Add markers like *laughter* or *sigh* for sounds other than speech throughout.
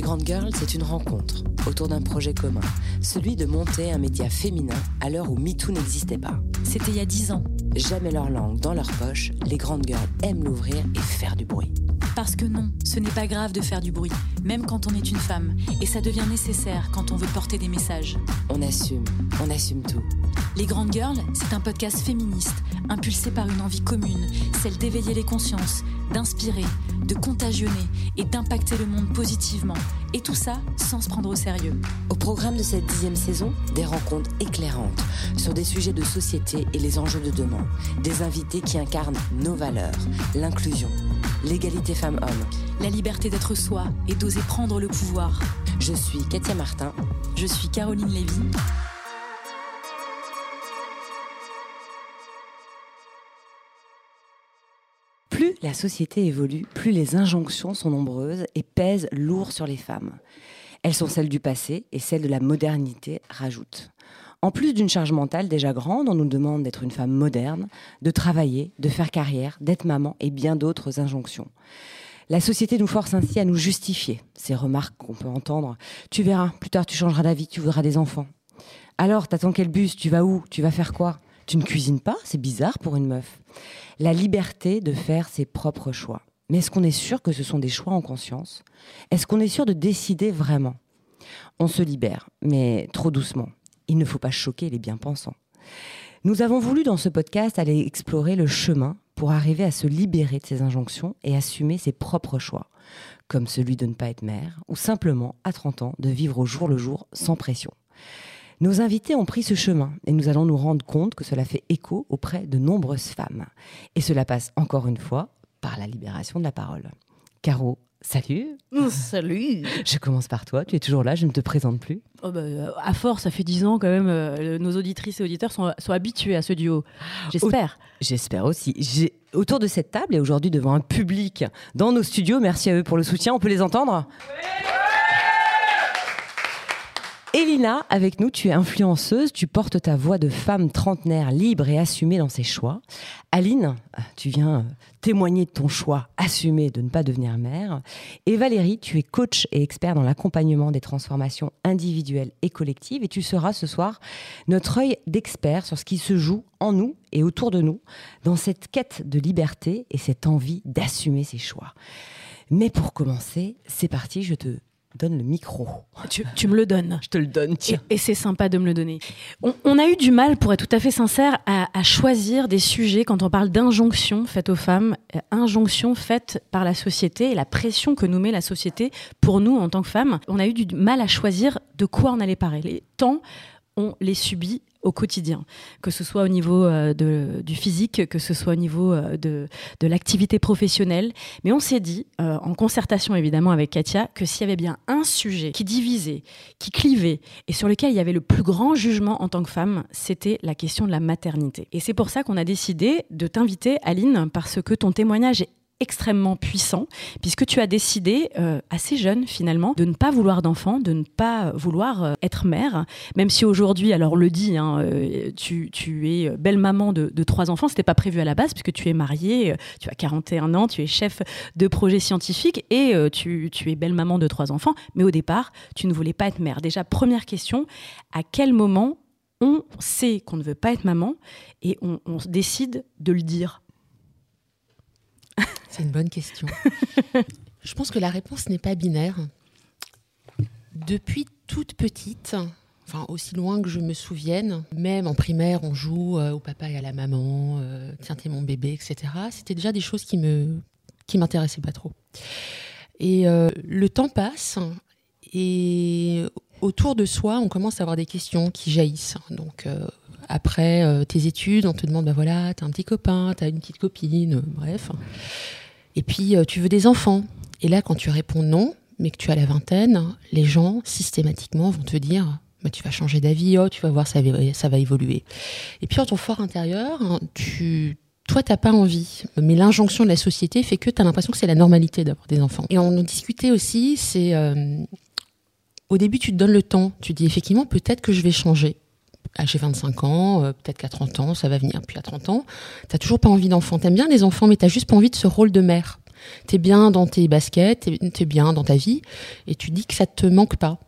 Les Grandes Girls, c'est une rencontre autour d'un projet commun, celui de monter un média féminin à l'heure où MeToo n'existait pas. C'était il y a dix ans. Jamais leur langue dans leur poche, les Grandes Girls aiment l'ouvrir et faire du bruit. Parce que non, ce n'est pas grave de faire du bruit, même quand on est une femme, et ça devient nécessaire quand on veut porter des messages. On assume, on assume tout. Les Grandes Girls, c'est un podcast féministe, impulsé par une envie commune, celle d'éveiller les consciences, d'inspirer, de contagionner et d'impacter le monde positivement. Et tout ça sans se prendre au sérieux. Au programme de cette dixième saison, des rencontres éclairantes sur des sujets de société et les enjeux de demain. Des invités qui incarnent nos valeurs, l'inclusion, l'égalité femmes-hommes. La liberté d'être soi et d'oser prendre le pouvoir. Je suis Katia Martin. Je suis Caroline Lévy. La société évolue, plus les injonctions sont nombreuses et pèsent lourd sur les femmes. Elles sont celles du passé et celles de la modernité rajoutent. En plus d'une charge mentale déjà grande, on nous demande d'être une femme moderne, de travailler, de faire carrière, d'être maman et bien d'autres injonctions. La société nous force ainsi à nous justifier ces remarques qu'on peut entendre. Tu verras, plus tard tu changeras d'avis, tu voudras des enfants. Alors, t'attends quel bus Tu vas où Tu vas faire quoi? Tu ne cuisines pas C'est bizarre pour une meuf. La liberté de faire ses propres choix. Mais est-ce qu'on est sûr que ce sont des choix en conscience? Est-ce qu'on est sûr de décider vraiment? On se libère, mais trop doucement. Il ne faut pas choquer les bien-pensants. Nous avons voulu dans ce podcast aller explorer le chemin pour arriver à se libérer de ces injonctions et assumer ses propres choix, comme celui de ne pas être mère, ou simplement, à 30 ans, de vivre au jour le jour sans pression. Nos invités ont pris ce chemin et nous allons nous rendre compte que cela fait écho auprès de nombreuses femmes. Et cela passe encore une fois par la libération de la parole. Caro, salut. Salut. Je commence par toi. Tu es toujours là, je ne te présente plus. Oh bah, à force, ça fait dix ans quand même. euh, nos auditrices et auditeurs sont, sont habitués à ce duo. J'espère. J'espère aussi. J'ai autour de cette table et aujourd'hui devant un public dans nos studios. Merci à eux pour le soutien. On peut les entendre? Elina, avec nous, tu es influenceuse, tu portes ta voix de femme trentenaire libre et assumée dans ses choix. Aline, tu viens témoigner de ton choix assumé de ne pas devenir mère. Et Valérie, tu es coach et expert dans l'accompagnement des transformations individuelles et collectives et tu seras ce soir notre œil d'expert sur ce qui se joue en nous et autour de nous dans cette quête de liberté et cette envie d'assumer ses choix. Mais pour commencer, c'est parti, je te donne le micro. Tu, tu me le donnes. Je te le donne, tiens. et c'est sympa de me le donner. On, on a eu du mal, pour être tout à fait sincère, à, à choisir des sujets quand on parle d'injonctions faites aux femmes, euh, injonctions faites par la société et la pression que nous met la société pour nous en tant que femmes. On a eu du mal à choisir de quoi on allait parler, tant on les subit au quotidien, que ce soit au niveau euh, de, du physique, que ce soit au niveau euh, de, de l'activité professionnelle. Mais on s'est dit, euh, en concertation évidemment avec Katia, que s'il y avait bien un sujet qui divisait, qui clivait, et sur lequel il y avait le plus grand jugement en tant que femme, c'était la question de la maternité. Et c'est pour ça qu'on a décidé de t'inviter, Aline, parce que ton témoignage est extrêmement puissant, puisque tu as décidé, euh, assez jeune finalement, de ne pas vouloir d'enfant, de ne pas vouloir euh, être mère, même si aujourd'hui, alors le dit, hein, euh, tu, tu es belle maman de, trois enfants, c'était pas prévu à la base, puisque tu es mariée, tu as 41 ans, tu es chef de projet scientifique et tu, tu es belle maman de trois enfants, mais au départ, tu ne voulais pas être mère. Déjà, première question, à quel moment on sait qu'on ne veut pas être maman et on décide de le dire? C'est une bonne question. *laughs* Je pense que la réponse n'est pas binaire. Depuis toute petite, enfin aussi loin que je me souvienne, même en primaire, on joue euh, au papa et à la maman, euh, tiens t'es mon bébé, etc. C'était déjà des choses qui me qui m'intéressaient pas trop. Et euh, le temps passe et autour de soi, on commence à avoir des questions qui jaillissent. Donc euh, après euh, tes études, on te demande bah voilà, t'as un petit copain, t'as une petite copine, euh, bref. Et puis euh, tu veux des enfants. Et là, quand tu réponds non, mais que tu as la vingtaine, les gens systématiquement vont te dire bah, tu vas changer d'avis, oh, tu vas voir, ça va, ça va évoluer. Et puis, en ton fort intérieur, hein, tu, toi, t'as pas envie. Mais l'injonction de la société fait que tu as l'impression que c'est la normalité d'avoir des enfants. Et on en discutait aussi, c'est. au début, tu te donnes le temps. Tu dis effectivement, peut-être que je vais changer. J'ai 25 ans, euh, peut-être qu'à 30 ans, ça va venir. Puis à 30 ans, t'as toujours pas envie d'enfant. T'aimes bien les enfants, mais t'as juste pas envie de ce rôle de mère. T'es bien dans tes baskets, t'es es bien dans ta vie, et tu dis que ça te manque pas.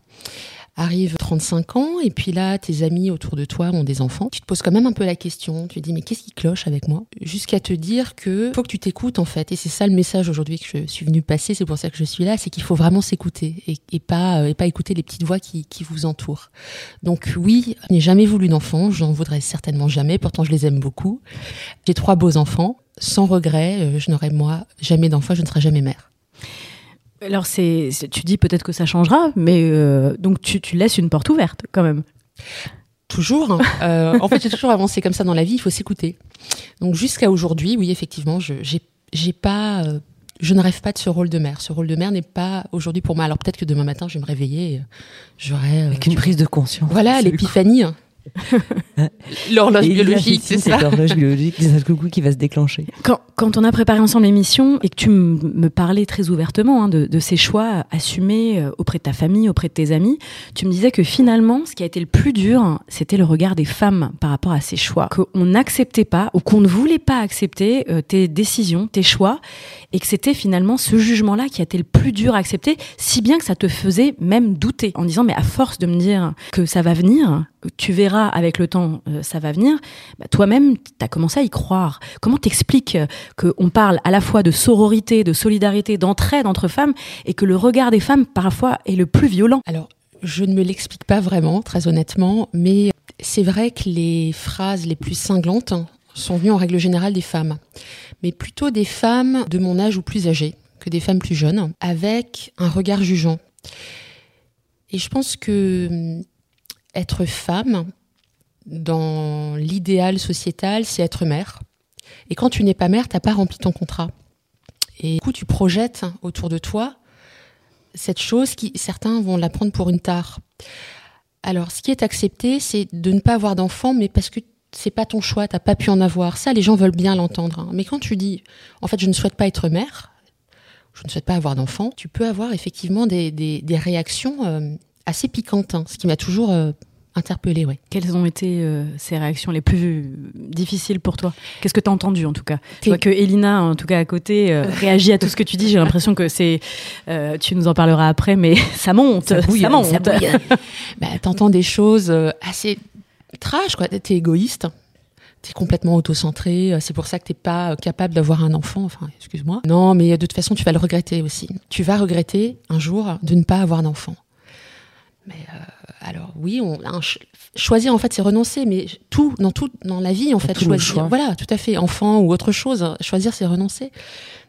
Arrive 35 ans, et puis là, tes amis autour de toi ont des enfants. Tu te poses quand même un peu la question. Tu te dis, mais qu'est-ce qui cloche avec moi? Jusqu'à te dire que faut que tu t'écoutes, en fait. Et c'est ça le message aujourd'hui que je suis venue passer. C'est pour ça que je suis là. C'est qu'il faut vraiment s'écouter et, pas, euh, et pas écouter les petites voix qui, qui vous entourent. Donc, oui, je n'ai jamais voulu d'enfants. J'en voudrais certainement jamais. Pourtant, je les aime beaucoup. J'ai trois beaux enfants. Sans regret, euh, je n'aurai moi jamais d'enfants. Je ne serai jamais mère. Alors, c'est, tu dis peut-être que ça changera, mais euh, donc tu, tu, laisses une porte ouverte quand même. Toujours. Hein. *laughs* Euh, en fait, j'ai toujours avancé comme ça dans la vie. Il faut s'écouter. Donc jusqu'à aujourd'hui, oui, effectivement, je j'ai pas, euh, je ne rêve pas de ce rôle de mère. Ce rôle de mère n'est pas aujourd'hui pour moi. Alors peut-être que demain matin, je vais me réveiller, j'aurai avec une prise de conscience. Voilà, l'épiphanie. Hein. *laughs* L'horloge biologique, c'est ça. L'horloge biologique, coucou qui va se déclencher. Quand, quand on a préparé ensemble l'émission et que tu me parlais très ouvertement hein, de, de, ces choix assumés euh, auprès de ta famille, auprès de tes amis, tu me disais que finalement, ce qui a été le plus dur, c'était le regard des femmes par rapport à ces choix. Qu'on n'acceptait pas ou qu'on ne voulait pas accepter euh, tes décisions, tes choix, et que c'était finalement ce jugement-là qui a été le plus dur à accepter, si bien que ça te faisait même douter en disant, mais à force de me dire que ça va venir, tu verras avec le temps, euh, ça va venir, bah, toi-même, tu as commencé à y croire. Comment t'expliques euh, qu'on parle à la fois de sororité, de solidarité, d'entraide entre femmes, et que le regard des femmes, parfois, est le plus violent? Alors, je ne me l'explique pas vraiment, très honnêtement, mais c'est vrai que les phrases les plus cinglantes sont venues en règle générale des femmes, mais plutôt des femmes de mon âge ou plus âgées que des femmes plus jeunes, avec un regard jugeant. Et je pense que hum, être femme, dans l'idéal sociétal, c'est être mère. Et quand tu n'es pas mère, tu n'as pas rempli ton contrat. Et du coup, tu projettes autour de toi cette chose qui, certains vont la prendre pour une tare. Alors, ce qui est accepté, c'est de ne pas avoir d'enfant, mais parce que c'est pas ton choix, t'as pas pu en avoir. Ça, les gens veulent bien l'entendre. Hein. Mais quand tu dis, en fait, je ne souhaite pas être mère, je ne souhaite pas avoir d'enfant, tu peux avoir effectivement des, réactions euh, assez piquantes, hein. ce qui m'a toujours euh, interpellé. Ouais. Quelles ont été euh, ces réactions les plus difficiles pour toi? Qu'est-ce que tu as entendu en tout cas? Je vois que Elina, en tout cas à côté, euh, *laughs* réagit à tout ce que tu dis. J'ai l'impression que c'est. tu nous en parleras après, mais *laughs* ça monte. Ça, bouille, ça monte. Ça *laughs* bah, T'entends des choses assez trash, quoi. T'es égoïste. T'es complètement autocentré, c'est pour ça que t'es pas capable d'avoir un enfant, enfin, excuse-moi. Non, mais de toute façon, tu vas le regretter aussi. Tu vas regretter un jour de ne pas avoir d'enfant. Mais euh, alors oui, on, choisir en fait c'est renoncer, mais tout dans tout dans la vie en fait choisir, voilà, tout à fait, enfant ou autre chose, choisir c'est renoncer.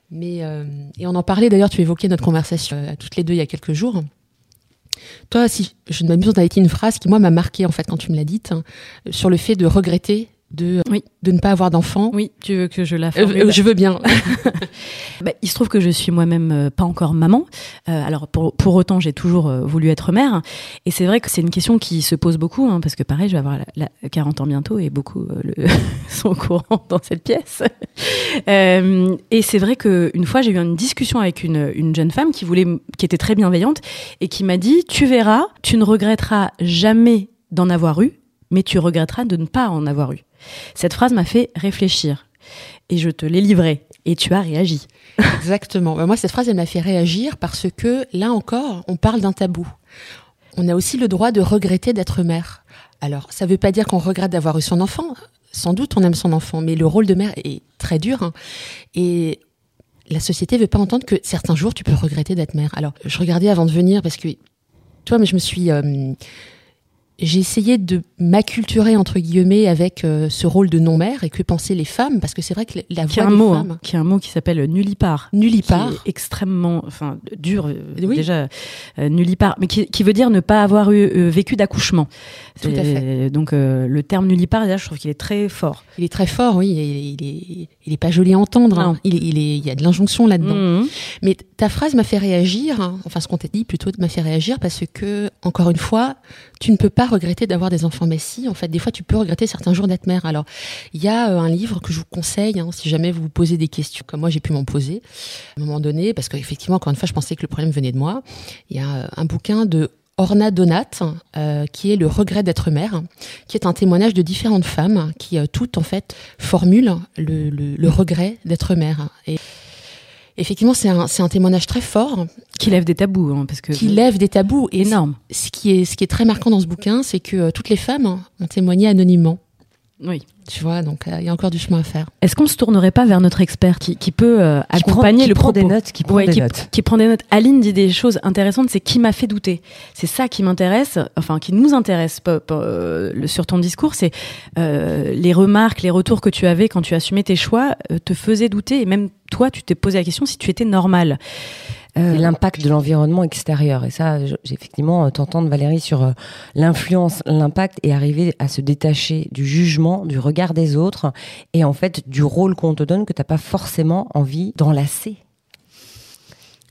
Mais euh, et on en parlait d'ailleurs, tu évoquais notre conversation euh, à toutes les deux il y a quelques jours. Toi, si je ne m'abuse, on a été une phrase qui moi m'a marqué en fait quand tu me l'as dite hein, sur le fait de regretter de, oui. de ne pas avoir d'enfant. Oui, tu veux que je la euh, Je veux bien. *laughs* bah, il se trouve que je suis moi-même euh, pas encore maman. Euh, alors pour, pour autant, j'ai toujours euh, voulu être mère. Et c'est vrai que c'est une question qui se pose beaucoup, hein, parce que pareil, je vais avoir la, 40 ans bientôt et beaucoup le, *laughs* sont au courant *laughs* dans cette pièce. et c'est vrai qu'une fois, j'ai eu une discussion avec une, une jeune femme qui voulait, qui était très bienveillante et qui m'a dit, tu verras, tu ne regretteras jamais d'en avoir eu, mais tu regretteras de ne pas en avoir eu. Cette phrase m'a fait réfléchir et je te l'ai livrée et tu as réagi. Exactement. Bah, moi, cette phrase, elle m'a fait réagir parce que là encore, on parle d'un tabou. On a aussi le droit de regretter d'être mère. Alors, ça ne veut pas dire qu'on regrette d'avoir eu son enfant. Sans doute, on aime son enfant, mais le rôle de mère est très dur. Hein. Et la société veut pas entendre que certains jours, tu peux regretter d'être mère. Alors, je regardais avant de venir parce que, toi, mais je me suis euh, j'ai essayé de m'acculturer entre guillemets avec euh, ce rôle de non-mère et que pensaient les femmes parce que c'est vrai que la voix des mot, hein, qui a un mot qui s'appelle nullipare. Nullipare. Extrêmement enfin dur euh, déjà euh, nullipare mais qui, qui, veut dire ne pas avoir eu vécu d'accouchement. Tout à fait. donc le terme nullipare déjà je trouve qu'il est très fort. Il est très fort oui il est il est pas joli à entendre hein. il, il, est il y a de l'injonction là-dedans. Mmh. mais ta phrase m'a fait réagir hein. enfin ce qu'on t'a dit plutôt m'a fait réagir parce que encore une fois tu ne peux pas regretter d'avoir des enfants. Mais en fait, des fois, tu peux regretter certains jours d'être mère. Alors, il y a euh, un livre que je vous conseille, hein, si jamais vous vous posez des questions, comme moi j'ai pu m'en poser à un moment donné, parce qu'effectivement, encore une fois, je pensais que le problème venait de moi. Il y a euh, un bouquin de Orna Donat, euh, qui est le regret d'être mère, qui est un témoignage de différentes femmes qui toutes en fait formulent le, regret d'être mère. Effectivement, c'est un, un, témoignage très fort. Qui lève des tabous. Hein, parce que qui lève des tabous. Énorme. Ce qui, est, ce qui est très marquant dans ce bouquin, c'est que toutes les femmes ont témoigné anonymement. Oui. Tu vois, donc il y a encore du chemin à faire. Est-ce qu'on ne se tournerait pas vers notre expert qui, qui peut accompagner le propos des notes, qui prend des notes, qui prend des notes. Aline dit des choses intéressantes. C'est qui m'a fait douter. C'est ça qui m'intéresse, enfin qui nous intéresse sur ton discours. C'est les remarques, les retours que tu avais quand tu assumais tes choix te faisaient douter et même toi, tu t'es posé la question si tu étais normal. Euh, l'impact de l'environnement extérieur. Et ça, j'ai effectivement, t'entendre Valérie sur euh, l'influence, l'impact et arriver à se détacher du jugement, du regard des autres et en fait du rôle qu'on te donne que t'as pas forcément envie d'enlacer.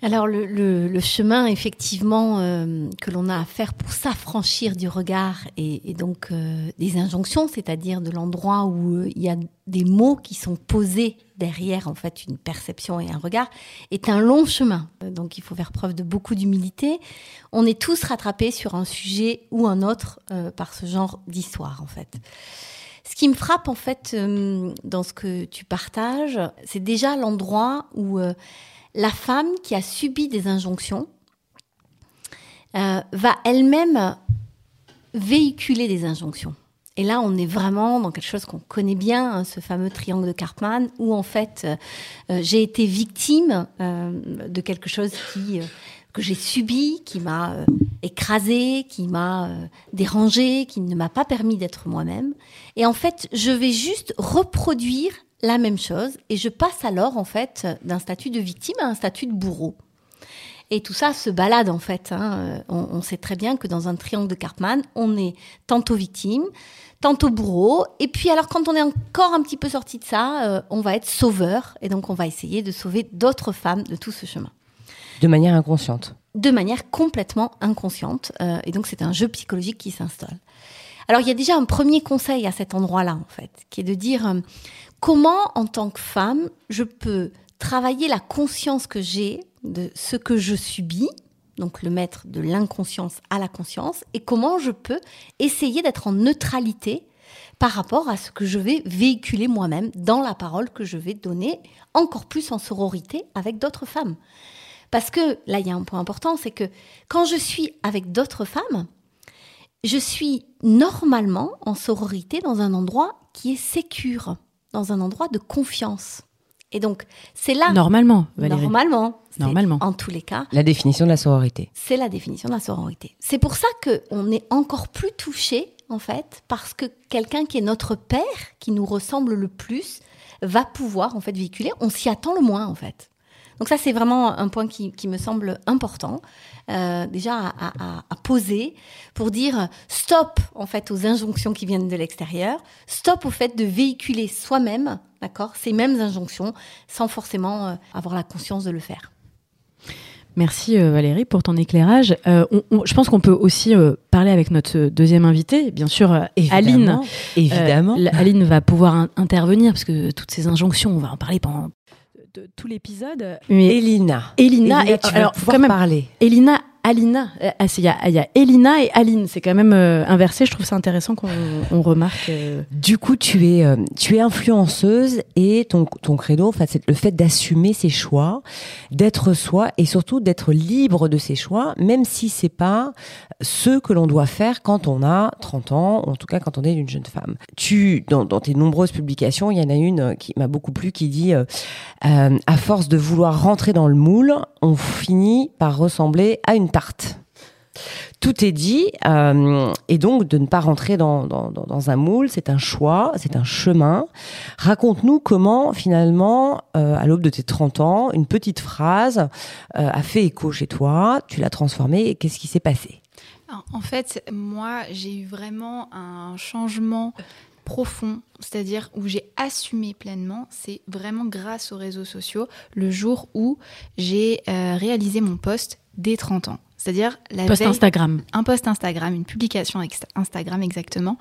Alors le, chemin effectivement euh, que l'on a à faire pour s'affranchir du regard et, donc des injonctions, c'est-à-dire de l'endroit où il y a des mots qui sont posés derrière en fait une perception et un regard est un long chemin. Donc il faut faire preuve de beaucoup d'humilité. On est tous rattrapés sur un sujet ou un autre euh, par ce genre d'histoire en fait. Ce qui me frappe en fait euh, dans ce que tu partages, c'est déjà l'endroit où euh, la femme qui a subi des injonctions va elle-même véhiculer des injonctions. Et là, on est vraiment dans quelque chose qu'on connaît bien, hein, ce fameux triangle de Cartman, où en fait, euh, euh, j'ai été victime euh, de quelque chose qui, que j'ai subi, qui m'a écrasé, qui m'a dérangé, qui ne m'a pas permis d'être moi-même. Et en fait, je vais juste reproduire la même chose, et je passe alors en fait d'un statut de victime à un statut de bourreau. Et tout ça se balade en fait. Hein. On, on, sait très bien que dans un triangle de Cartman, on est tantôt victime, tantôt bourreau. Et puis alors quand on est encore un petit peu sorti de ça, euh, on va être sauveur. Et donc on va essayer de sauver d'autres femmes de tout ce chemin. De manière inconsciente. De manière complètement inconsciente. Euh, et donc c'est un jeu psychologique qui s'installe. Alors il y a déjà un premier conseil à cet endroit-là en fait, qui est de dire euh, comment en tant que femme je peux travailler la conscience que j'ai de ce que je subis, donc le mettre de l'inconscience à la conscience, et comment je peux essayer d'être en neutralité par rapport à ce que je vais véhiculer moi-même dans la parole que je vais donner, encore plus en sororité avec d'autres femmes. Parce que là, il y a un point important, c'est que quand je suis avec d'autres femmes, je suis normalement en sororité dans un endroit qui est sécure, dans un endroit de confiance. Et donc, c'est là. Normalement, Normalement. Normalement. En tous les cas. La définition de la sororité. C'est la définition de la sororité. C'est pour ça qu'on est encore plus touché, en fait, parce que quelqu'un qui est notre père, qui nous ressemble le plus, va pouvoir, en fait, véhiculer. On s'y attend le moins, en fait. Donc ça, c'est vraiment un point qui, me semble important, euh, déjà à, à, poser pour dire stop en fait aux injonctions qui viennent de l'extérieur, stop au fait de véhiculer soi-même, d'accord, ces mêmes injonctions sans forcément euh, avoir la conscience de le faire. Merci euh, Valérie pour ton éclairage. je pense qu'on peut aussi parler avec notre deuxième invité, bien sûr Aline. Évidemment. Aline va pouvoir intervenir parce que toutes ces injonctions, on va en parler pendant de tout l'épisode. Mais Elina. Elina, et, tu vas alors, pouvoir parler. Elina Alina. Euh, ah, il y, a Elina et Aline. C'est quand même euh, inversé. Je trouve ça intéressant qu'on remarque. Euh. Du coup, tu es, tu es influenceuse et ton, ton credo, enfin, c'est le fait d'assumer ses choix, d'être soi et surtout d'être libre de ses choix, même si c'est pas ce que l'on doit faire quand on a 30 ans, ou en tout cas quand on est une jeune femme. Tu, dans, tes nombreuses publications, il y en a une qui m'a beaucoup plu qui dit, à force de vouloir rentrer dans le moule, on finit par ressembler à une. Tout est dit, euh, et donc de ne pas rentrer dans, un moule, c'est un choix, c'est un chemin. Raconte-nous comment finalement, euh, à l'aube de tes 30 ans, une petite phrase euh, a fait écho chez toi, tu l'as transformée, et qu'est-ce qui s'est passé? En fait, moi, j'ai eu vraiment un changement profond, c'est-à-dire où j'ai assumé pleinement, c'est vraiment grâce aux réseaux sociaux, le jour où j'ai réalisé mon poste dès 30 ans. C'est-à-dire la post Instagram. Un post Instagram, une publication Instagram exactement.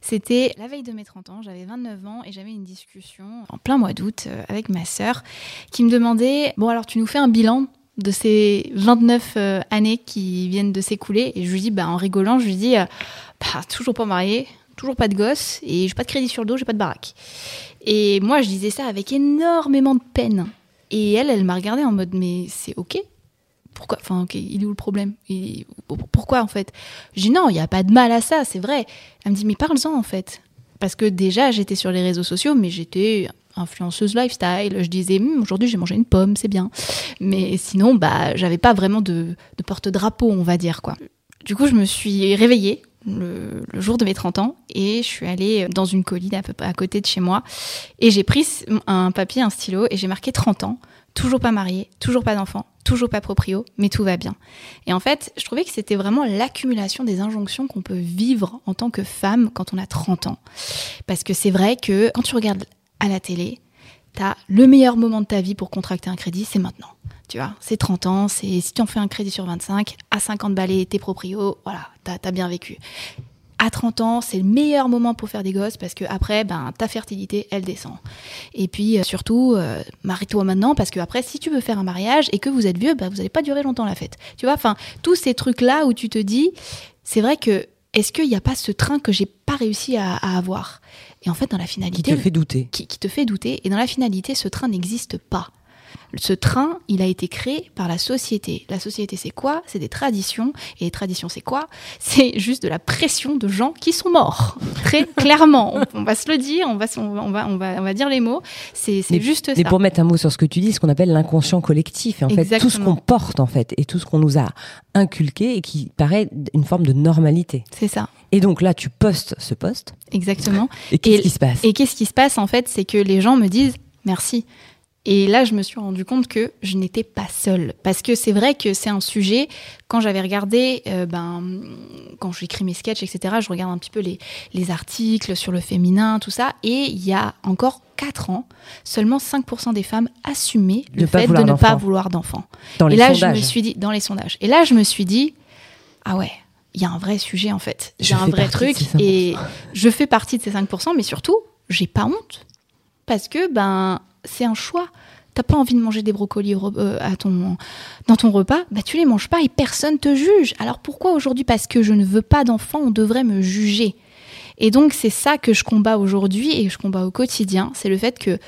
C'était la veille de mes 30 ans, j'avais 29 ans et j'avais une discussion en plein mois d'août euh, avec ma sœur qui me demandait Bon, alors tu nous fais un bilan de ces 29 euh, années qui viennent de s'écouler? Et je lui dis, bah, en rigolant, je lui dis bah, Toujours pas mariée, toujours pas de gosse et j'ai pas de crédit sur le dos, j'ai pas de baraque. Et moi, je disais ça avec énormément de peine. Et elle, elle m'a regardé en mode, mais c'est ok. Pourquoi Enfin, ok, il est où le problème? Pourquoi en fait? Je dis non, il n'y a pas de mal à ça, c'est vrai. Elle me dit, mais parle-en en fait. Parce que déjà, j'étais sur les réseaux sociaux, mais j'étais influenceuse lifestyle. Je disais, Hum, aujourd'hui j'ai mangé une pomme, c'est bien. Mais sinon, bah, j'avais pas vraiment de, de porte-drapeau, on va dire quoi. Du coup, je me suis réveillée le, jour de mes 30 ans et je suis allée dans une colline à, peu à côté de chez moi et j'ai pris un papier, un stylo et j'ai marqué 30 ans. Toujours pas mariée, toujours pas d'enfant, toujours pas proprio, mais tout va bien. Et en fait, je trouvais que c'était vraiment l'accumulation des injonctions qu'on peut vivre en tant que femme quand on a 30 ans. Parce que c'est vrai que quand tu regardes à la télé, t'as le meilleur moment de ta vie pour contracter un crédit, c'est maintenant. Tu vois, c'est 30 ans, c'est si tu en fais un crédit sur 25, à 50 balais, t'es proprio, voilà, t'as as bien vécu. À 30 ans, c'est le meilleur moment pour faire des gosses parce que après, ben, ta fertilité, elle descend. Et puis euh, surtout, euh, marie-toi maintenant parce que après, si tu veux faire un mariage et que vous êtes vieux, ben, vous n'allez pas durer longtemps la fête. Tu vois, enfin, tous ces trucs-là où tu te dis, c'est vrai que est-ce qu'il n'y a pas ce train que j'ai pas réussi à, à avoir? Et en fait, dans la finalité, Qui te fait douter. qui, qui te fait douter. Et dans la finalité, ce train n'existe pas. Ce train, il a été créé par la société. La société, c'est quoi? C'est des traditions. Et les traditions, c'est quoi? C'est juste de la pression de gens qui sont morts. Très *laughs* clairement. On, on va se le dire, on va, on va, on va, on va, dire les mots. C'est Mais- juste Mais ça. pour mettre un mot sur ce que tu dis, ce qu'on appelle l'inconscient collectif, et en fait, tout ce qu'on porte, en fait, et tout ce qu'on nous a inculqué et qui paraît une forme de normalité. C'est ça. Et donc là, tu postes ce poste, Exactement. et qu'est-ce qui se passe? Et qu'est-ce qui se passe en fait? C'est que les gens me disent merci. Et là, je me suis rendu compte que je n'étais pas seule. Parce que c'est vrai que c'est un sujet, quand j'avais regardé, euh, ben, quand j'écris mes sketchs, etc., je regarde un petit peu les, les articles sur le féminin, tout ça. Et il y a encore 4 ans, seulement 5% des femmes assumaient De le fait de ne pas vouloir d'enfants. Dans les Et là, sondages je me suis dit, dans les sondages. Et là, je me suis dit, ah ouais, il y a un vrai sujet en fait. Il y a un vrai truc. ces 5%. Et je fais partie de ces 5%, mais surtout, j'ai pas honte. Parce que, ben, c'est un choix. T'as pas envie de manger des brocolis euh, à ton, dans ton repas, bah tu les manges pas et personne te juge. Alors pourquoi aujourd'hui? Parce que je ne veux pas d'enfant, on devrait me juger. Et donc c'est ça que je combats aujourd'hui et que je combats au quotidien, c'est le fait que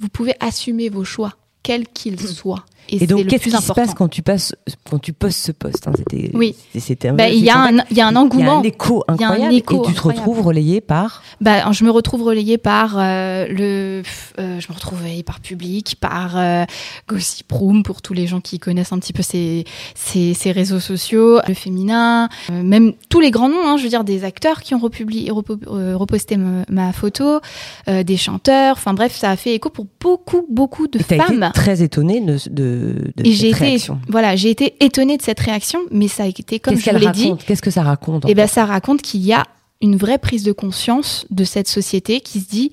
vous pouvez assumer vos choix, quels qu'ils soient. Et, donc, qu'est-ce qui se passe quand tu, passes, quand tu postes ce poste hein, C'était Oui. c'était Bah, Il y, a un- il y a un Il y a engouement. un écho Il y a un incroyable écho et tu te incroyable. retrouves relayé par Bah, je me retrouve relayée par euh, le, euh, je me retrouve par Public, par euh, Gossip Room pour tous les gens qui connaissent un petit peu ces, ces, ces réseaux sociaux, le féminin, même tous les grands noms, hein, je veux dire des acteurs qui ont republié, repo- reposté ma, ma photo, des chanteurs, enfin bref, ça a fait écho pour beaucoup beaucoup de et femmes. été très étonné de, de, de Et cette j'ai été, réaction. voilà, j'ai été étonnée de cette réaction, mais ça a été comme je l'ai dit, Qu'est-ce que ça raconte eh ben, ça raconte qu'il y a une vraie prise de conscience de cette société qui se dit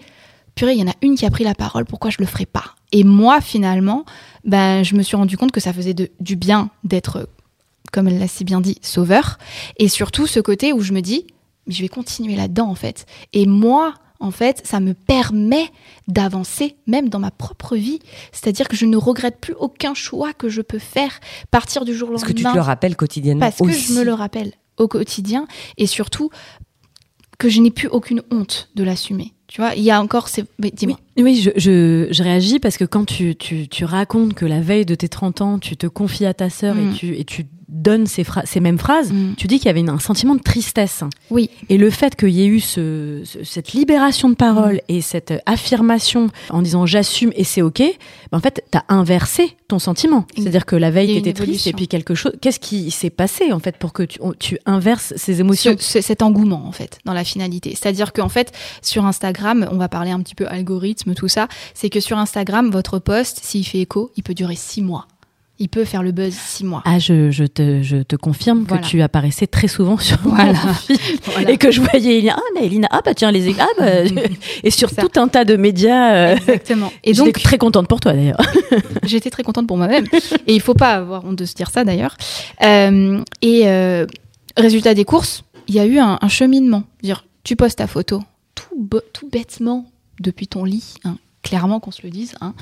purée, il y en a une qui a pris la parole, pourquoi je le ferai pas? Et moi, finalement, ben, je me suis rendu compte que ça faisait de- du bien d'être, comme elle l'a si bien dit, sauveur. Et surtout, ce côté où je me dis, mais je vais continuer là-dedans, en fait. Et moi, en fait, ça me permet d'avancer, même dans ma propre vie. C'est-à-dire que je ne regrette plus aucun choix que je peux faire, partir du jour au Parce lendemain que tu te le rappelles quotidiennement parce que je me le rappelle au quotidien et surtout que je n'ai plus aucune honte de l'assumer. Tu vois, il y a encore ces. mais Dis-moi. Oui, oui, je, je, je réagis parce que quand tu, tu, tu racontes que la veille de tes 30 ans, tu te confies à ta sœur Mm. et, tu, et tu donnes ces, mêmes phrases, Mm. tu dis qu'il y avait une- un sentiment de tristesse. Oui. Et le fait qu'il y ait eu ce, ce- cette libération de parole Mm. et cette affirmation en disant j'assume et c'est ok, ben en fait, tu as inversé ton sentiment. C'est-à-dire que la veille, tu étais triste et puis quelque chose. Qu'est-ce qui s'est passé en fait pour que tu, on- tu inverses ces émotions? Ce- ce- cet engouement en fait dans la finalité. C'est-à-dire qu'en fait sur Instagram, on va parler un petit peu algorithme, tout ça, c'est que sur Instagram, votre post, s'il fait écho, il peut durer six mois. Il peut faire le buzz six mois. Ah, je, je, te, je te confirme Voilà. que tu apparaissais très souvent sur Voilà. *laughs* Voilà. et que je voyais Elina, ah, Elina, ah bah tiens, les ah, bah, *laughs* et sur tout un tas de médias. euh, Exactement. et *laughs* donc, très contente pour toi d'ailleurs. J'étais très contente pour moi-même. et il faut pas avoir honte de se dire ça d'ailleurs. Euh, et euh, résultat des courses, il y a eu un, un cheminement. Dire, tu postes ta photo tout bêtement depuis ton lit, hein, clairement qu'on se le dise. hein.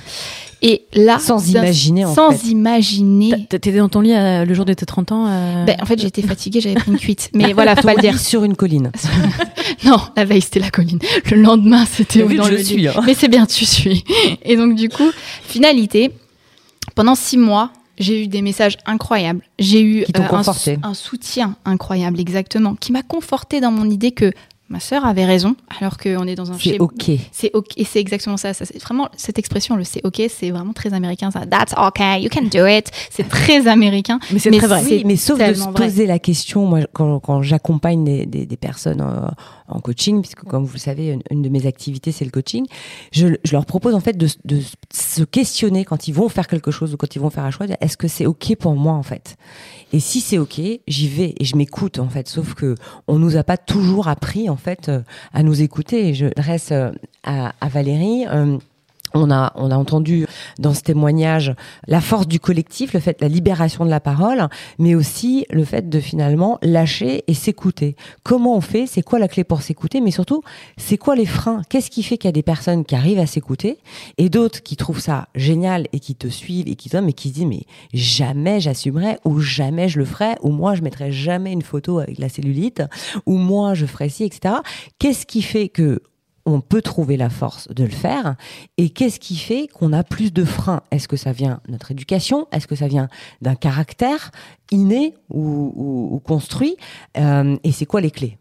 Et là, Sans imaginer, en sans fait. imaginer. T'étais dans ton lit euh, le jour de tes 30 ans euh, Ben, en fait, j'étais fatiguée, j'avais pris une cuite. Mais voilà, faut pas le dire. sur une colline. *laughs* Non, la veille, c'était la colline. Le lendemain, c'était dans je le lit. suis, hein. Mais c'est bien, tu suis. Et donc, du coup, finalité, Pendant six mois, j'ai eu des messages incroyables. J'ai eu euh, un, un soutien incroyable, exactement, qui m'a conforté dans mon idée que ma sœur avait raison, alors qu'on est dans un C'est OK. C'est ok, et c'est exactement ça. ça c'est vraiment cette expression, le c'est ok, c'est vraiment très américain. Ça, that's okay, you can do it. C'est très américain. Mais c'est très vrai. Oui, mais sauf de se vrai. poser la question, moi, quand, quand j'accompagne des, des- des personnes en coaching, puisque comme vous le savez, une, une de mes activités, c'est le coaching, je, je leur propose en fait de, de se questionner quand ils vont faire quelque chose ou quand ils vont faire un choix, est-ce que c'est OK pour moi en fait? Et si c'est OK, j'y vais et je m'écoute en fait, sauf que on nous a pas toujours appris en fait euh, à nous écouter. Je reste euh, à, à Valérie. euh, on a, on a entendu dans ce témoignage la force du collectif, le fait, la libération de la parole, mais aussi le fait de finalement lâcher et s'écouter. Comment on fait? C'est quoi la clé pour s'écouter? Mais surtout, c'est quoi les freins? Qu'est-ce qui fait qu'il y a des personnes qui arrivent à s'écouter et d'autres qui trouvent ça génial et qui te suivent et qui mais qui se disent mais jamais j'assumerai ou jamais je le ferai ou moi je mettrai jamais une photo avec la cellulite ou moi je ferai ci, etc. Qu'est-ce qui fait que on peut trouver la force de le faire. Et qu'est-ce qui fait qu'on a plus de freins? Est-ce que ça vient de notre éducation? Est-ce que ça vient d'un caractère inné ou, construit? Euh, Et c'est quoi les clés?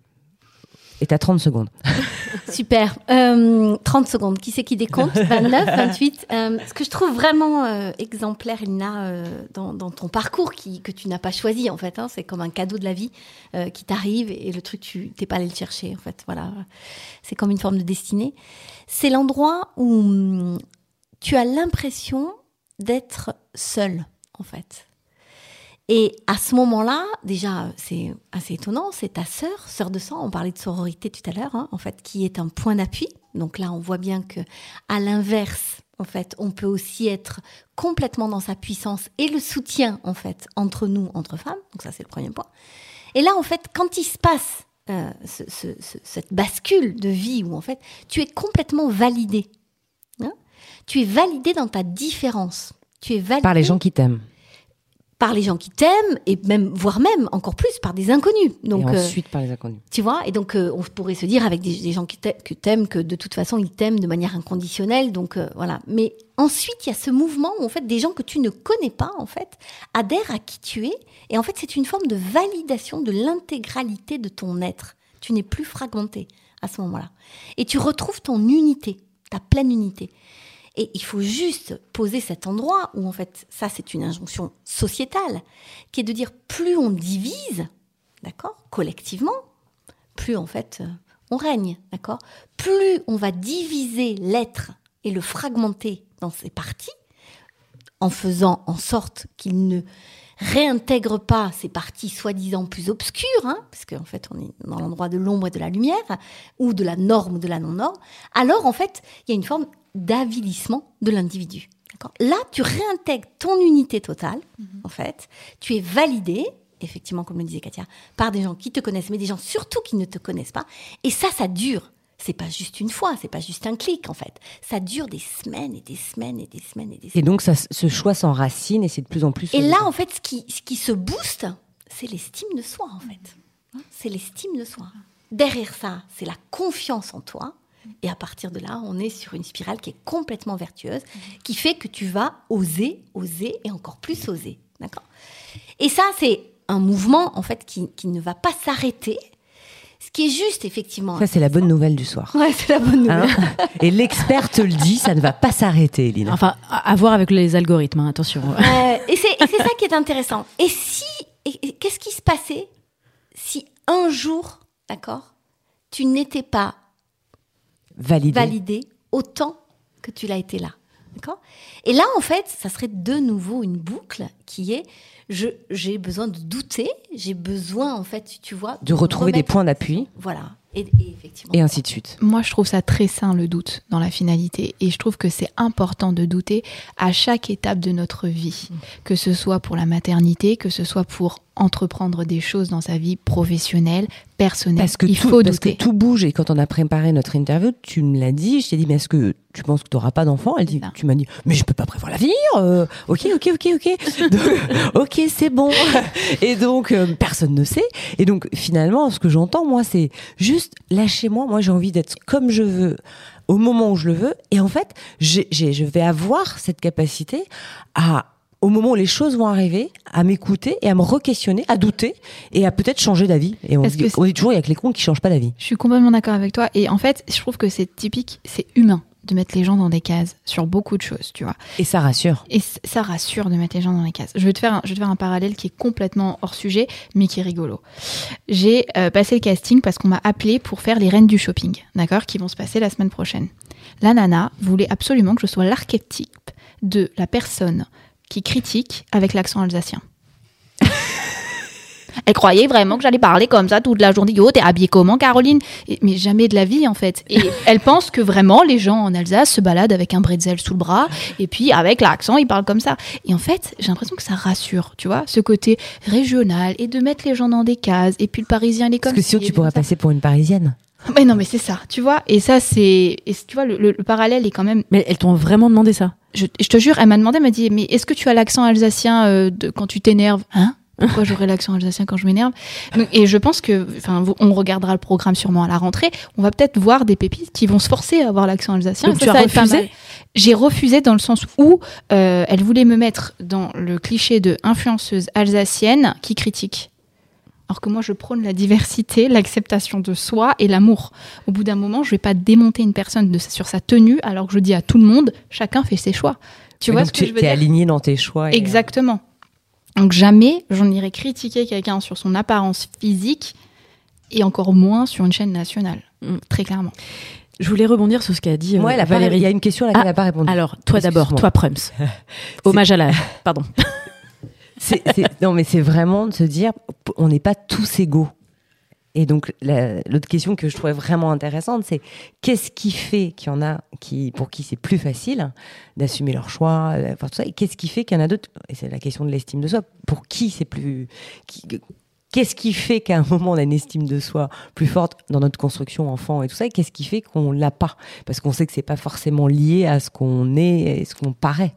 Et t'as 30 secondes. *laughs* Super. Euh, 30 secondes. Qui c'est qui décompte? *laughs* 29, 28. Euh, ce que je trouve vraiment euh, exemplaire, Elina, euh, dans, dans ton parcours qui, que tu n'as pas choisi, en fait. hein, c'est comme un cadeau de la vie euh, qui t'arrive et le truc, tu t'es pas allé le chercher, en fait. Voilà. C'est comme une forme de destinée. C'est l'endroit où hum, tu as l'impression d'être seul, en fait. Et à ce moment-là, déjà, c'est assez étonnant, c'est ta sœur, sœur de sang, on parlait de sororité tout à l'heure, hein, en fait, qui est un point d'appui. Donc là, on voit bien que, à l'inverse, en fait, on peut aussi être complètement dans sa puissance et le soutien, en fait, entre nous, entre femmes. Donc ça, c'est le premier point. Et là, en fait, quand il se passe euh, ce- ce- ce- cette bascule de vie où, en fait, tu es complètement validé. hein, tu es validé dans ta différence. Tu es Par les gens qui t'aiment. Par les gens qui t'aiment et même voire même encore plus par des inconnus. Donc et euh, ensuite par les inconnus. tu vois et donc euh, on pourrait se dire avec des, des gens qui que t'aimes que de toute façon ils t'aiment de manière inconditionnelle donc euh, voilà. Mais ensuite il y a ce mouvement où en fait des gens que tu ne connais pas en fait adhèrent à qui tu es et en fait c'est une forme de validation de l'intégralité de ton être. Tu n'es plus fragmenté à ce moment-là et tu retrouves ton unité, ta pleine unité. Et il faut juste poser cet endroit où, en fait, ça, c'est une injonction sociétale, qui est de dire plus on divise, d'accord, collectivement, plus, en fait, euh, on règne, d'accord Plus on va diviser l'être et le fragmenter dans ses parties, en faisant en sorte qu'il ne réintègre pas ces parties soi-disant plus obscures, hein, parce qu'en fait on est dans l'endroit de l'ombre et de la lumière, ou de la norme ou de la non-norme, alors en fait il y a une forme d'avilissement de l'individu. Là, tu réintègres ton unité totale, en fait, tu es validé, effectivement, comme le disait Katia, par des gens qui te connaissent, mais des gens surtout qui ne te connaissent pas, et ça, ça dure. C'est pas juste une fois, c'est pas juste un clic en fait. Ça dure des semaines et des semaines et des semaines et des Et semaines. donc ça, ce choix s'enracine et c'est de plus en plus. Et là, en fait, ce qui, ce qui se booste, c'est l'estime de soi, en fait. Hein, C'est l'estime de soi. Derrière ça, c'est la confiance en toi. Et à partir de là, on est sur une spirale qui est complètement vertueuse, qui fait que tu vas oser, oser et encore plus oser. D'accord? Et ça, c'est un mouvement, en fait, qui, qui ne va pas s'arrêter. Ce qui est juste, effectivement. ça c'est la bonne nouvelle du soir. Ouais, c'est la bonne nouvelle. Hein? Et l'expert te le dit, ça ne va pas s'arrêter, Lina. Enfin, à voir avec les algorithmes, hein, attention. Euh, et c'est ça qui est intéressant. Et si, qu'est-ce qui se passait si un jour, d'accord, tu n'étais pas Validé. validé autant que tu l'as été là, d'accord? Et là, en fait, ça serait de nouveau une boucle qui est j'ai besoin de douter, j'ai besoin, en fait, tu vois, De retrouver des points d'appui Voilà. Et, et effectivement. et ainsi de suite. Moi, je trouve ça très sain le doute dans la finalité. Et je trouve que c'est important de douter à chaque étape de notre vie. Que ce soit pour la maternité, que ce soit pour entreprendre des choses dans sa vie professionnelle, personnelle. Parce que, Il tout, faut parce que douter. tout bouge et quand on a préparé notre interview, tu me l'as dit, je t'ai dit mais est-ce que tu penses que tu n'auras pas d'enfant Elle dit, tu m'as dit mais je peux pas prévoir l'avenir. euh, ok ok ok ok *laughs* Donc, ok c'est bon. *laughs* Et donc euh, personne ne sait. Et donc finalement ce que j'entends moi c'est juste lâchez-moi. Moi j'ai envie d'être comme je veux au moment où je le veux. Et en fait j'ai- je vais avoir cette capacité à au moment où les choses vont arriver, à m'écouter et à me re-questionner, à douter et à peut-être changer d'avis. Et on, dit, on toujours, il y a que les cons qui changent pas d'avis. Je suis complètement d'accord avec toi. Et en fait, je trouve que c'est typique, c'est humain de mettre les gens dans des cases sur beaucoup de choses, tu vois. Et ça rassure. Et ça rassure de mettre les gens dans les cases. Je vais te faire un, je vais te faire un parallèle qui est complètement hors sujet, mais qui est rigolo. J'ai euh, passé le casting parce qu'on m'a appelé pour faire les reines du shopping, d'accord, qui vont se passer la semaine prochaine. La nana voulait absolument que je sois l'archétype de la personne qui critique avec l'accent alsacien. Elle croyait vraiment que j'allais parler comme ça toute la journée. Yo, t'es habillée comment, Caroline? Et- Mais jamais de la vie, en fait. Et *laughs* elle pense que vraiment les gens en Alsace se baladent avec un bretzel sous le bras et puis avec l'accent, ils parlent comme ça. Et en fait, j'ai l'impression que ça rassure, tu vois, ce côté régional et de mettre les gens dans des cases. Et puis le Parisien, il est comme Parce que sinon, tu pourrais passer pour une parisienne. Mais non, mais c'est ça, tu vois. Et ça, c'est. Et tu vois, le, le- le parallèle est quand même. Mais elles t'ont vraiment demandé ça? Je, je te jure, elle m'a demandé, elle m'a dit Mais est-ce que tu as l'accent alsacien euh, de, quand tu t'énerves? Hein? Pourquoi j'aurais l'accent alsacien quand je m'énerve Et je pense que, enfin, on regardera le programme sûrement à la rentrée. On va peut-être voir des pépites qui vont se forcer à avoir l'accent alsacien. Donc Ça, tu as ça refusé. J'ai refusé dans le sens où euh, elle voulait me mettre dans le cliché de influenceuse alsacienne qui critique. Alors que moi, je prône la diversité, l'acceptation de soi et l'amour. Au bout d'un moment, je vais pas démonter une personne de, sur sa tenue, alors que je dis à tout le monde, chacun fait ses choix. Tu Et vois donc, ce que tu je veux es dire? aligné dans tes choix. et, euh, Exactement. Donc jamais j'en irai critiquer quelqu'un sur son apparence physique et encore moins sur une chaîne nationale. Mm. Très clairement. Je voulais rebondir sur ce qu'a dit euh, Moi, elle a pas- Valérie. il y a une question à laquelle Ah, elle n'a pas répondu. Alors, toi d'abord, toi Prums. *laughs* Hommage à la. Pardon. *laughs* Non, mais c'est vraiment de se dire, on n'est pas tous égaux. Et donc, la- l'autre question que je trouvais vraiment intéressante, c'est qu'est-ce qui fait qu'il y en a qui, pour qui c'est plus facile d'assumer leur choix, euh, enfin, tout ça, et qu'est-ce qui fait qu'il y en a d'autres, et c'est la question de l'estime de soi, pour qui c'est plus. Qu'est-ce qui fait qu'à un moment on a une estime de soi plus forte dans notre construction enfant et tout ça et Qu'est-ce qui fait qu'on l'a pas? Parce qu'on sait que c'est pas forcément lié à ce qu'on est et ce qu'on paraît.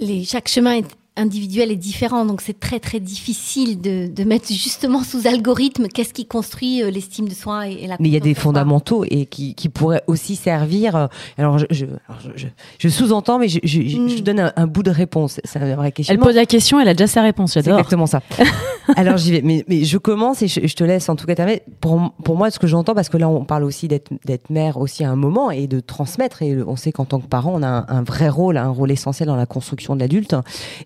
les, chaque chemin est individuel est différent, donc c'est très très difficile de, de mettre justement sous algorithme qu'est-ce qui construit euh, l'estime de soi et, et la Mais il y a des soi. fondamentaux et qui, qui pourraient aussi servir. euh, Alors, je, je, je, je- je sous-entends, mais je, je, je- Mm. je donne un, un bout de réponse. C'est un vrai Elle questionnement. pose la question, elle a déjà sa réponse. C'est J'adore. exactement ça. *laughs* Alors j'y vais, mais, mais je commence et je, je te laisse en tout cas terminer. Pour, pour moi, ce que j'entends, parce que là on parle aussi d'être d'être mère aussi à un moment et de transmettre. Et on sait qu'en tant que parent, on a un, un vrai rôle, un rôle essentiel dans la construction de l'adulte.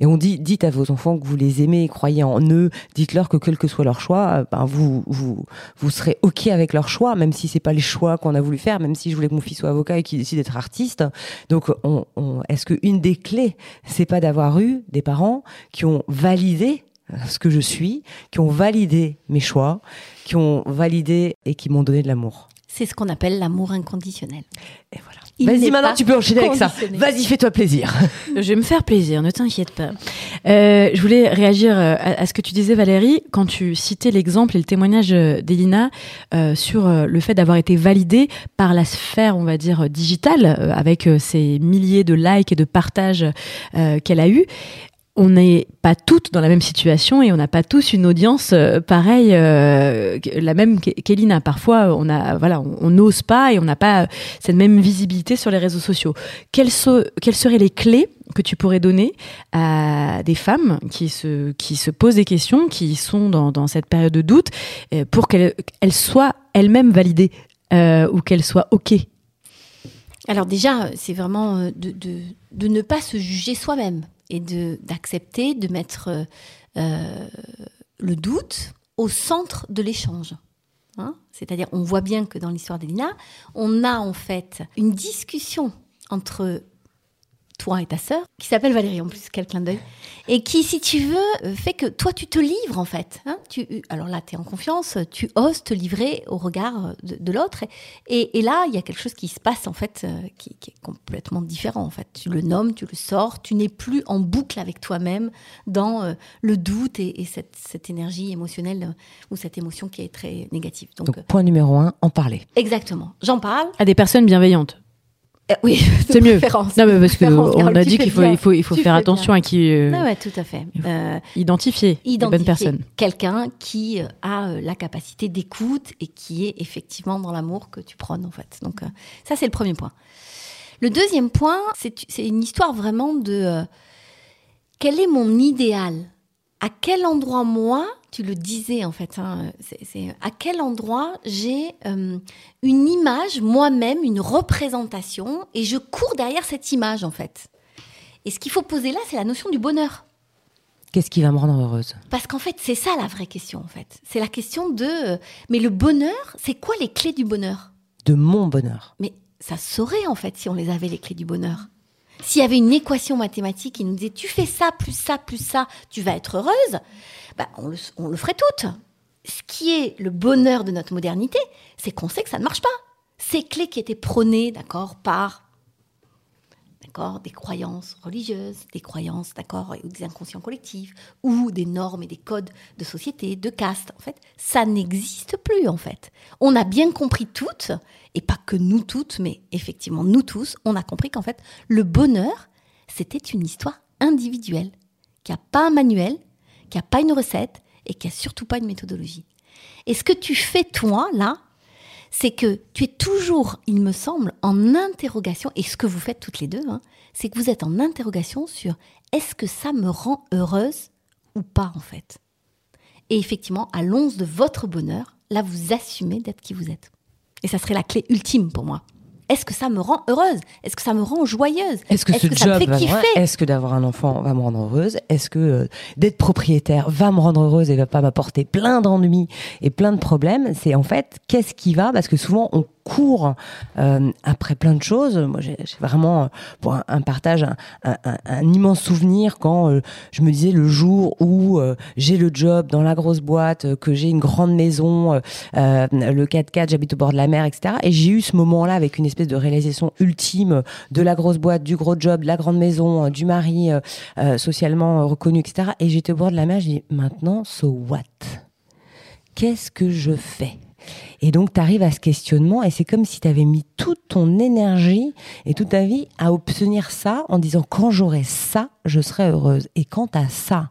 Et on dit, dites à vos enfants que vous les aimez, croyez en eux, dites-leur que quel que soit leur choix, euh, ben vous, vous, vous serez ok avec leur choix, même si c'est pas les choix qu'on a voulu faire, même si je voulais que mon fils soit avocat et qu'il décide d'être artiste. Donc, on, on- est-ce que une des clés, c'est pas d'avoir eu des parents qui ont validé ce que je suis, qui ont validé mes choix, qui ont validé et qui m'ont donné de l'amour? C'est ce qu'on appelle l'amour inconditionnel. Et voilà. Vas-y maintenant, tu peux enchaîner avec ça. Vas-y, fais-toi plaisir. *laughs* Je vais me faire plaisir, ne t'inquiète pas. Euh, je voulais réagir euh, à, à ce que tu disais, Valérie, quand tu citais l'exemple et le témoignage euh, d'Elina euh, sur euh, le fait d'avoir été validée par la sphère, on va dire, digitale, euh, avec euh, ces milliers de likes et de partages euh, qu'elle a eu. On n'est pas toutes dans la même situation et on n'a pas tous une audience euh, pareille, euh, la même qu'E- qu'Elina. Parfois, on a, voilà, on n'ose pas et on n'a pas euh, cette même visibilité sur les réseaux sociaux. Quelles, seraient les clés que tu pourrais donner à des femmes qui se, posent des questions, qui sont dans, cette période de doute, pour qu'elles elles soient elles-mêmes validées ou qu'elles soient OK? Alors déjà, c'est vraiment de ne pas se juger soi-même et d'accepter de mettre euh, le doute au centre de l'échange. Hein C'est-à-dire, on voit bien que dans l'histoire d'Elina, on a en fait une discussion entre toi et ta sœur, qui s'appelle Valérie en plus, quel clin d'œil, et qui, si tu veux, euh, fait que toi, tu te livres en fait. hein. tu, alors là, tu es en confiance, tu oses te livrer au regard de, de l'autre, et, et là, il y a quelque chose qui se passe en fait, euh, qui, qui est complètement différent en fait. Tu le nommes, tu le sors, tu n'es plus en boucle avec toi-même dans euh, le doute et, et cette, cette énergie émotionnelle euh, ou cette émotion qui est très négative. Donc, Donc, euh, point numéro un, en parler. exactement. J'en parle. À des personnes bienveillantes. Euh, oui, *laughs* C'est mieux. Non, mais parce que Préférence, on Carole, a dit qu'il faut, bien. il faut, il faut Tu faire attention bien. à qui euh, Ah ouais, tout à fait. Euh, identifier identifier personnes. quelqu'un qui euh, a euh, la capacité d'écoute et qui est effectivement dans l'amour que tu prônes en fait. Donc ça c'est le premier point. Le deuxième point, c'est une histoire vraiment de quel est mon idéal? À quel endroit moi, tu le disais en fait, hein, c'est- à quel endroit j'ai euh, une image moi-même, une représentation, et je cours derrière cette image en fait. Et ce qu'il faut poser là, c'est la notion du bonheur. Qu'est-ce qui va me rendre heureuse? Parce qu'en fait, c'est ça la vraie question en fait. C'est la question de euh, mais le bonheur, c'est quoi les clés du bonheur? De mon bonheur. Mais ça saurait en fait si on les avait les clés du bonheur. S'il y avait une équation mathématique qui nous disait tu fais ça plus ça plus ça, tu vas être heureuse, bah, on, le, on le ferait toutes. Ce qui est le bonheur de notre modernité, c'est qu'on sait que ça ne marche pas. Ces clés qui étaient prônées, d'accord, par d'accord, des croyances religieuses, des croyances, d'accord, ou des inconscients collectifs, ou des normes et des codes de société, de caste. En fait, ça n'existe plus, en fait. On a bien compris toutes, et pas que nous toutes, mais effectivement nous tous, on a compris qu'en fait, le bonheur, c'était une histoire individuelle, qui n'a pas un manuel, qui n'a pas une recette, et qui n'a surtout pas une méthodologie. Et ce que tu fais, toi, là, c'est que tu es toujours, il me semble, en interrogation, et ce que vous faites toutes les deux, hein, c'est que vous êtes en interrogation sur est-ce que ça me rend heureuse ou pas, en fait. Et effectivement, à l'once de votre bonheur, là, vous assumez d'être qui vous êtes. Et ça serait la clé ultime pour moi. Est-ce que ça me rend heureuse? Est-ce que ça me rend joyeuse? Est-ce que ce ça me job fait kiffer? Est-ce que d'avoir un enfant va me rendre heureuse? Est-ce que euh, d'être propriétaire va me rendre heureuse et va pas m'apporter plein d'ennuis et plein de problèmes? C'est en fait qu'est-ce qui va? Parce que souvent on court euh, après plein de choses. Moi, j'ai vraiment euh, pour un, partage un, immense souvenir quand euh, je me disais le jour où euh, j'ai le job dans la grosse boîte, que j'ai une grande maison, le 4x4, j'habite au bord de la mer, etc. Et j'ai eu ce moment-là avec une espèce de réalisation ultime de la grosse boîte, du gros job, de la grande maison, du mari socialement reconnu, etc. Et j'étais au bord de la mer, j'ai dit maintenant, so what? Qu'est-ce que je fais? Et donc, tu arrives à ce questionnement et c'est comme si tu avais mis toute ton énergie et toute ta vie à obtenir ça en disant quand j'aurai ça, je serai heureuse. Et quand tu as ça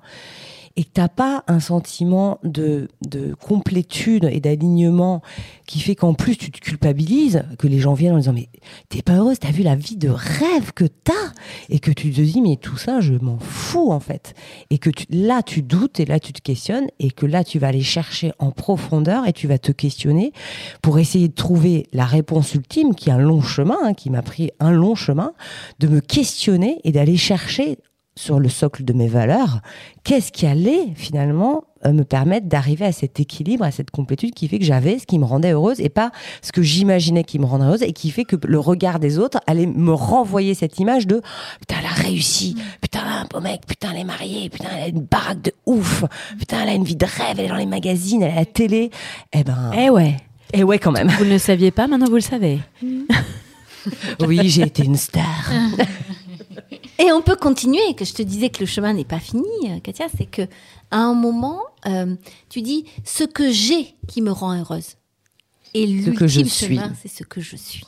et que t'as pas un sentiment de, de complétude et d'alignement qui fait qu'en plus tu te culpabilises, que les gens viennent en disant mais t'es pas heureuse, t'as vu la vie de rêve que t'as? Et que tu te dis mais tout ça je m'en fous en fait. Et que là tu doutes et là tu te questionnes et que là tu vas aller chercher en profondeur et tu vas te questionner pour essayer de trouver la réponse ultime qui est un long chemin, hein, qui m'a pris un long chemin, de me questionner et d'aller chercher sur le socle de mes valeurs, qu'est-ce qui allait finalement euh, me permettre d'arriver à cet équilibre, à cette complétude qui fait que j'avais ce qui me rendait heureuse et pas ce que j'imaginais qui me rendrait heureuse et qui fait que le regard des autres allait me renvoyer cette image de putain elle a réussi, putain un beau mec, putain elle est mariée, putain elle a une baraque de ouf, putain elle a une vie de rêve, elle est dans les magazines, elle est à la télé. Eh ben, Eh ouais. eh ouais quand même. Vous ne le saviez pas, maintenant vous le savez. Oui, j'ai été une star. *laughs* Et on peut continuer, que je te disais que le chemin n'est pas fini, euh, Katia, c'est que à un moment, euh, tu dis ce que j'ai qui me rend heureuse. Et Ce que je l'ultime suis. chemin, c'est ce que je suis.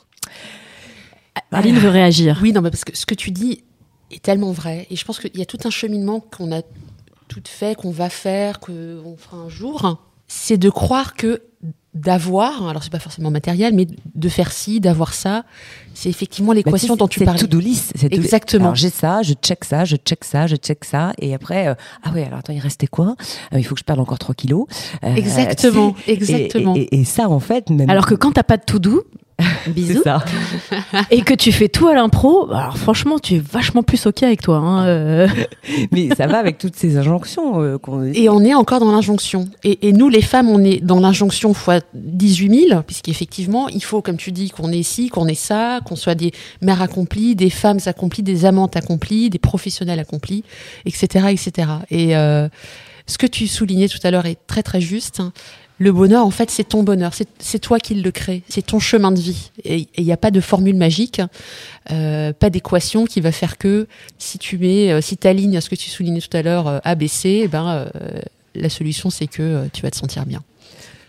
Aline veut réagir. Oui, non, mais parce que ce que tu dis est tellement vrai. Et je pense qu'il y a tout un cheminement qu'on a tout fait, qu'on va faire, qu'on fera un jour. C'est de croire que d'avoir, alors c'est pas forcément matériel, mais de faire ci, d'avoir ça, c'est effectivement l'équation dont tu c'est parlais. to-do list. c'est to- Exactement. J'ai ça, je check ça, je check ça, je check ça, et après, euh, ah oui, alors attends, il restait quoi? Euh, Il faut que je perde encore 3 kilos. Euh, Exactement, tu sais, et- exactement. Et, et- et ça, en fait, même. Alors que quand t'as pas de tout doux, c'est bisous, ça. et que tu fais tout à l'impro, alors franchement, tu es vachement plus ok avec toi. hein, euh. Mais ça va avec toutes ces injonctions euh, qu'on. Et on est encore dans l'injonction. Et, et nous, les femmes, on est dans l'injonction fois 18 000, puisqu'effectivement, il faut, comme tu dis, qu'on ait ci, qu'on ait ça, qu'on soit des mères accomplies, des femmes accomplies, des amantes accomplies, des professionnels accomplis, etc., etc. Et euh, ce que tu soulignais tout à l'heure est très, très juste. hein. Le bonheur, en fait, c'est ton bonheur. C'est toi qui le crée. C'est ton chemin de vie. Et il n'y a pas de formule magique, euh, pas d'équation qui va faire que si tu mets, euh, si tu alignes ce que tu soulignais tout à l'heure, euh, A, eh ben, la solution, c'est que tu vas te sentir bien.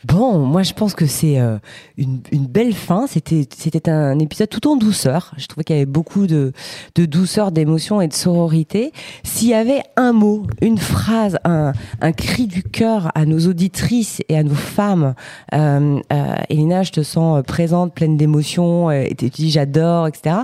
Bon, moi je pense que c'est euh, une, belle fin. C'était c'était un épisode tout en douceur. Je trouvais qu'il y avait beaucoup de, de douceur, d'émotion et de sororité. S'il y avait un mot, une phrase, un, un cri du cœur à nos auditrices et à nos femmes, euh, euh, Elina, je te sens euh, présente, pleine d'émotions, euh, et tu dis j'adore, etc.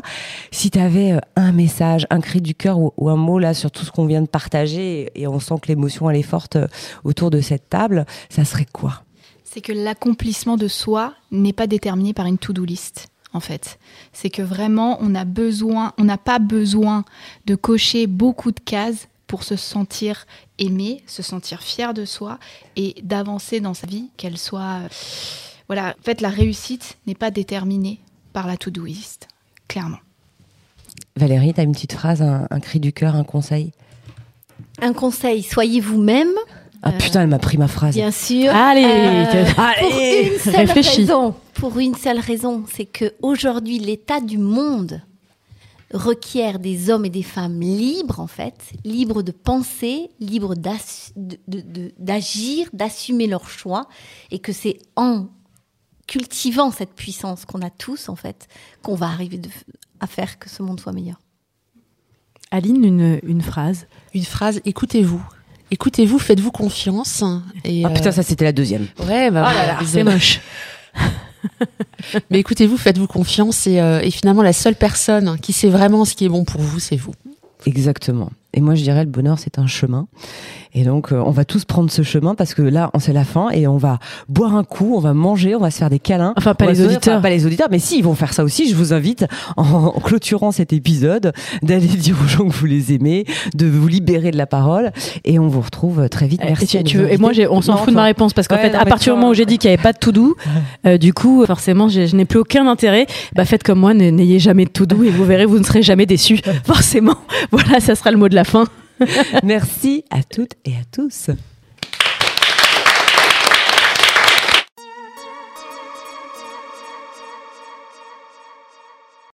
Si tu avais un message, un cri du cœur ou, ou, un mot là sur tout ce qu'on vient de partager, et on sent que l'émotion elle est forte autour de cette table, ça serait quoi? C'est que l'accomplissement de soi n'est pas déterminé par une to-do list. En fait, c'est que vraiment, on a besoin, on n'a pas besoin de cocher beaucoup de cases pour se sentir aimé, se sentir fier de soi et d'avancer dans sa vie, qu'elle soit, voilà. En fait, la réussite n'est pas déterminée par la to-do list, clairement. Valérie, tu as une petite phrase, un, un cri du cœur, un conseil? Un conseil, soyez vous-même, ah putain, elle m'a pris ma phrase. Bien sûr. Allez, euh, allez pour une seule réfléchis. Raison, pour une seule raison, c'est que aujourd'hui l'état du monde requiert des hommes et des femmes libres en fait, libres de penser, libres d'agir, d'assumer leurs choix, et que c'est en cultivant cette puissance qu'on a tous en fait qu'on va arriver de, à faire que ce monde soit meilleur. Aline, une, une phrase. Une phrase, écoutez-vous écoutez-vous, faites-vous confiance. Et, ah putain, ça c'était la deuxième. Ouais, bah, oh c'est moche. *laughs* Mais écoutez-vous, faites-vous confiance et, euh, et, finalement la seule personne qui sait vraiment ce qui est bon pour vous, c'est vous. Exactement. Et moi je dirais le bonheur c'est un chemin. Et donc, euh, on va tous prendre ce chemin parce que là, on c'est la fin et on va boire un coup, on va manger, on va se faire des câlins. Enfin, pas les auditeurs. Enfin, pas les auditeurs, mais si, ils vont faire ça aussi. Je vous invite, en, en clôturant cet épisode, d'aller *laughs* dire aux gens que vous les aimez, de vous libérer de la parole. Et on vous retrouve très vite. Merci. Et, tu veux, et moi, on s'en fout de ma réponse parce qu'en Ouais, fait, non, à partir du moment où j'ai dit qu'il n'y avait pas de tout doux, *laughs* euh, du coup, forcément, je n'ai plus aucun intérêt. Bah, faites comme moi, n'ayez jamais de tout doux et vous verrez, vous ne serez jamais déçus. *laughs* Forcément. Voilà, ça sera le mot de *laughs* Merci à toutes et à tous.